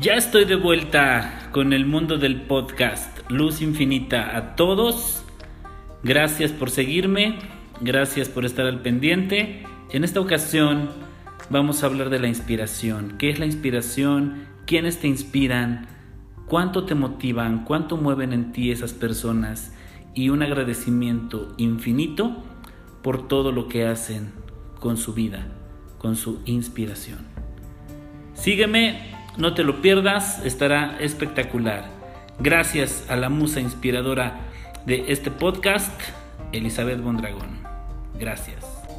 Ya estoy de vuelta con el mundo del podcast. Luz infinita a todos. Gracias por seguirme. Gracias por estar al pendiente. En esta ocasión vamos a hablar de la inspiración. ¿Qué es la inspiración? ¿Quiénes te inspiran? ¿Cuánto te motivan? ¿Cuánto mueven en ti esas personas? Y un agradecimiento infinito por todo lo que hacen con su vida, con su inspiración. Sígueme, no te lo pierdas, estará espectacular. Gracias a la musa inspiradora de este podcast, Elizabeth Bondragón. Gracias.